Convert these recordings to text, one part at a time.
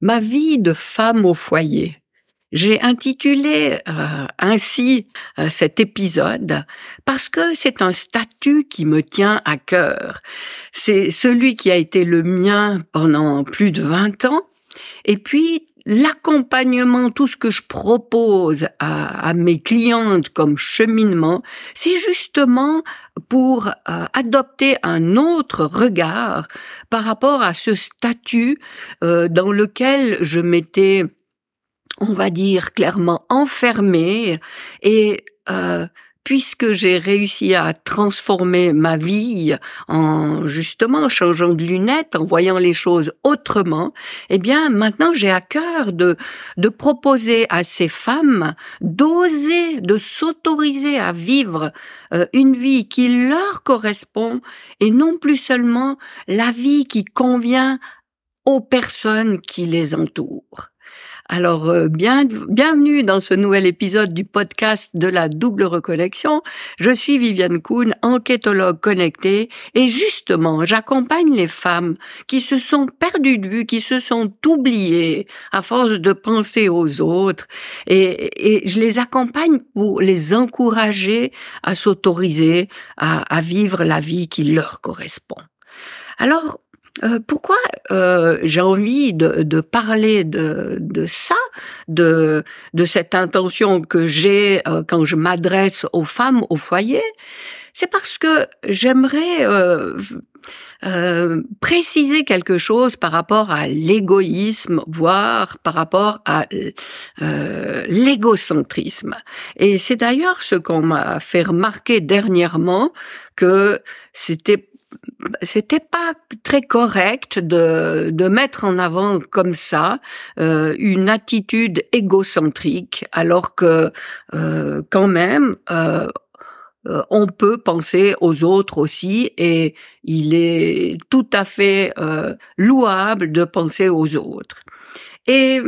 Ma vie de femme au foyer. J'ai intitulé euh, ainsi euh, cet épisode parce que c'est un statut qui me tient à cœur. C'est celui qui a été le mien pendant plus de 20 ans et puis l'accompagnement, tout ce que je propose à, mes clientes comme cheminement, c'est justement pour euh, adopter un autre regard par rapport à ce statut euh, dans lequel je m'étais on va dire clairement enfermée et euh, puisque j'ai réussi à transformer ma vie en justement changeant de lunettes, en voyant les choses autrement, eh bien maintenant j'ai à cœur de de proposer à ces femmes d'oser, de s'autoriser à vivre euh, une vie qui leur correspond et non plus seulement la vie qui convient aux personnes qui les entourent. Alors, euh, bien, bienvenue dans ce nouvel épisode du podcast de la double reconnexion. Je suis Viviane Kuhn, enquêtologue connectée, et justement, j'accompagne les femmes qui se sont perdues de vue, qui se sont oubliées à force de penser aux autres, et, et je les accompagne pour les encourager à s'autoriser à, à vivre la vie qui leur correspond. Alors, euh, pourquoi euh, j'ai envie de, de parler de, de, ça, de, de cette intention que j'ai euh, quand je m'adresse aux femmes au foyer? C'est parce que j'aimerais préciser quelque chose par rapport à l'égoïsme, voire par rapport à l'égocentrisme. Et c'est d'ailleurs ce qu'on m'a fait remarquer dernièrement que c'était c'était pas très correct de, de mettre en avant comme ça euh, une attitude égocentrique, alors que euh, quand même euh, on peut penser aux autres aussi, et il est tout à fait louable de penser aux autres. Et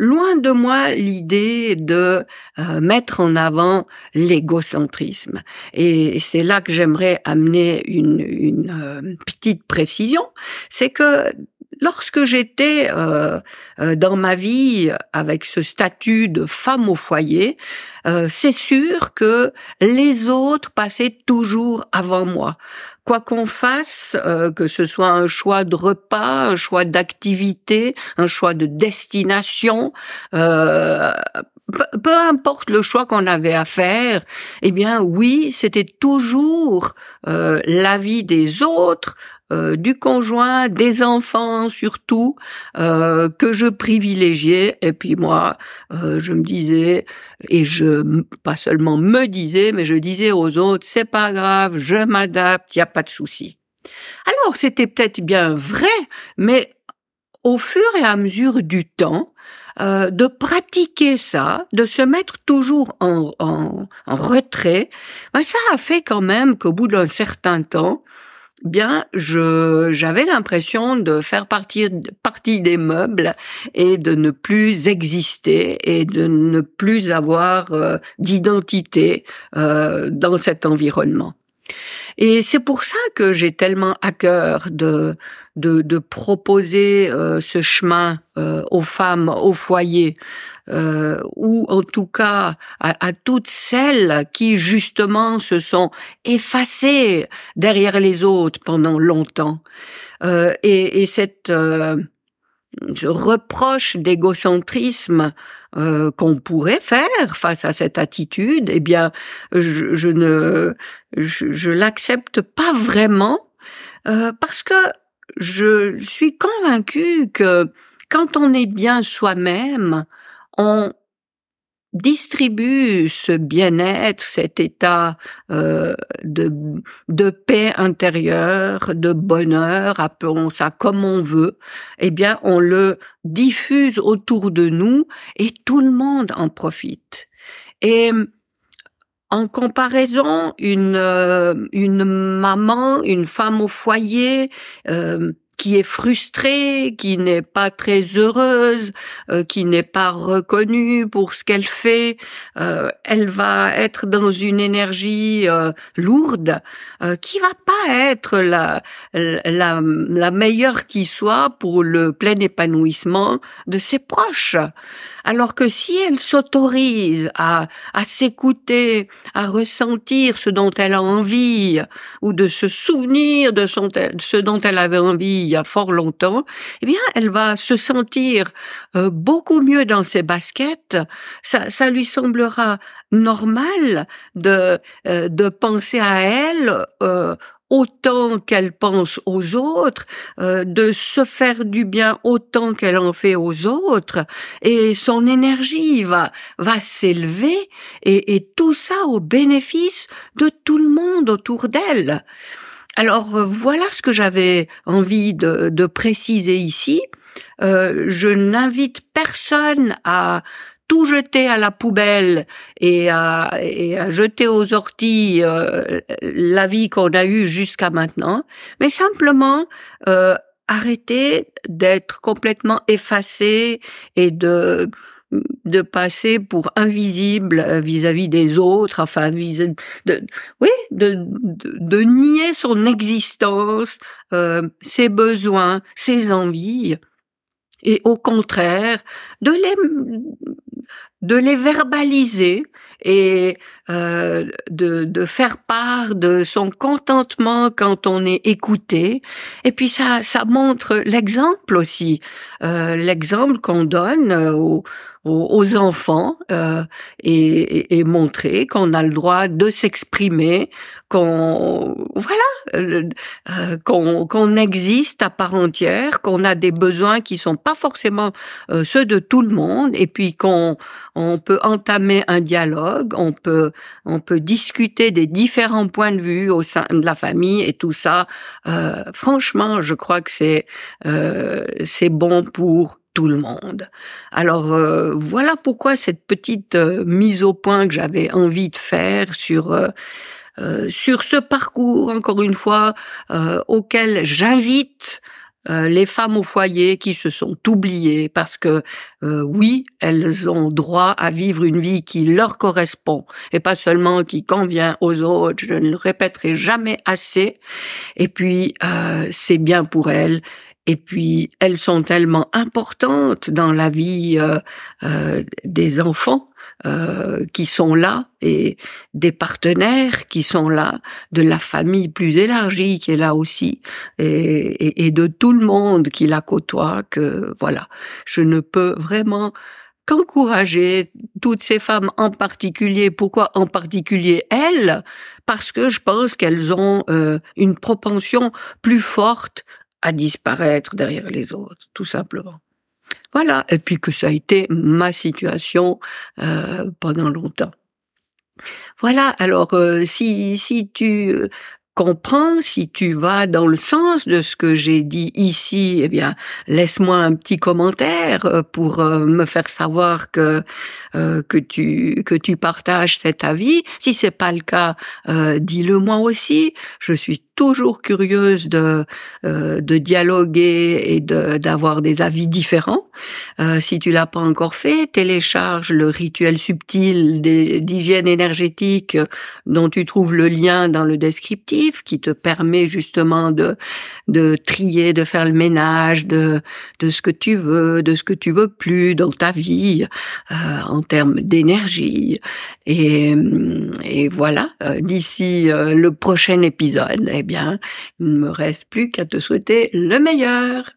loin de moi l'idée de euh, mettre en avant l'égocentrisme. Et c'est là que j'aimerais amener une, une euh, petite précision, c'est que lorsque j'étais euh, dans ma vie avec ce statut de femme au foyer, c'est sûr que les autres passaient toujours avant moi. Quoi qu'on fasse, euh, que ce soit un choix de repas, un choix d'activité, un choix de destination, euh, peu importe le choix qu'on avait à faire, eh bien oui, c'était toujours euh, l'avis des autres, euh, du conjoint, des enfants surtout, euh, que je privilégiais. Et puis moi, euh, je me disais, et je pas seulement me disais, mais je disais aux autres, c'est pas grave, je m'adapte, il y a pas de souci. Alors c'était peut-être bien vrai, mais au fur et à mesure du temps, de pratiquer ça, de se mettre toujours en, en, retrait, ben ça a fait quand même qu'au bout d'un certain temps, bien, je j'avais l'impression de faire partie partie des meubles et de ne plus exister et de ne plus avoir euh, d'identité euh, dans cet environnement. Et c'est pour ça que j'ai tellement à cœur de de, de proposer euh, ce chemin aux femmes au foyer euh, ou en tout cas à, toutes celles qui justement se sont effacées derrière les autres pendant longtemps. Euh, et, et, cette euh, reproche d'égocentrisme euh, qu'on pourrait faire face à cette attitude, eh bien, je, ne, je, je l'accepte pas vraiment euh, parce que je suis convaincue que quand on est bien soi-même, on distribue ce bien-être, cet état euh, de, de paix intérieure, de bonheur, appelons ça comme on veut, eh bien on le diffuse autour de nous et tout le monde en profite. Et en comparaison, une, euh, une maman, une femme au foyer, euh, qui est frustrée, qui n'est pas très heureuse, euh, qui n'est pas reconnue pour ce qu'elle fait, euh, elle va être dans une énergie euh, lourde qui va pas être la, la, la meilleure qui soit pour le plein épanouissement de ses proches. Alors que si elle s'autorise à, à s'écouter, à ressentir ce dont elle a envie, ou de se souvenir de ce dont elle avait envie il y a fort longtemps, eh bien, elle va se sentir euh, beaucoup mieux dans ses baskets. Ça, ça lui semblera normal de, euh, de penser à elle euh, autant qu'elle pense aux autres, euh, de se faire du bien autant qu'elle en fait aux autres, et son énergie va va s'élever, et, et tout ça au bénéfice de tout le monde autour d'elle. Alors euh, voilà ce que j'avais envie de, de, préciser ici. Euh, je n'invite personne à tout jeter à la poubelle et à, et à jeter aux orties euh, la vie qu'on a eue jusqu'à maintenant, mais simplement euh, arrêter d'être complètement effacé et de de passer pour invisible vis-à-vis des autres, enfin, de, oui, de, de, nier son existence, euh, ses besoins, ses envies, et au contraire, de les de les verbaliser et euh, de, de, faire part de son contentement quand on est écouté. Et puis ça, ça montre l'exemple aussi, euh, l'exemple qu'on donne aux, aux, enfants euh, et, montrer qu'on a le droit de s'exprimer, qu'on voilà, euh, qu'on qu'on existe à part entière, qu'on a des besoins qui sont pas forcément euh, ceux de tout le monde, et puis qu'on on peut entamer un dialogue, on peut on peut discuter des différents points de vue au sein de la famille et tout ça. Euh, franchement, je crois que c'est euh, c'est bon pour tout le monde. Alors euh, voilà pourquoi cette petite mise au point que j'avais envie de faire sur sur ce parcours encore une fois auquel j'invite les femmes au foyer qui se sont oubliées parce que oui, elles ont droit à vivre une vie qui leur correspond et pas seulement qui convient aux autres. Je ne le répéterai jamais assez. Et puis c'est bien pour elles et puis, elles sont tellement importantes dans la vie euh, euh, des enfants euh, qui sont là et des partenaires qui sont là, de la famille plus élargie qui est là aussi et, et de tout le monde qui la côtoie. Que voilà, je ne peux vraiment qu'encourager toutes ces femmes en particulier. Pourquoi en particulier elles? Parce que je pense qu'elles ont une propension plus forte à disparaître derrière les autres, tout simplement. Voilà, et puis que ça a été ma situation euh, pendant longtemps. Voilà, alors euh, si, si tu euh, comprends, si tu vas dans le sens de ce que j'ai dit ici, eh bien, laisse-moi un petit commentaire euh, pour euh, me faire savoir que euh, que tu que tu partages cet avis. Si c'est pas le cas, dis-le moi aussi. Je suis toujours curieuse de de dialoguer et de d'avoir des avis différents. si tu l'as pas encore fait, télécharge le rituel subtil d'hygiène énergétique dont tu trouves le lien dans le descriptif qui te permet justement de de trier, de faire le ménage de de ce que tu veux, de ce que tu veux plus dans ta vie euh, en termes d'énergie. Et, et voilà, euh, d'ici euh, le prochain épisode, eh bien, il ne me reste plus qu'à te souhaiter le meilleur.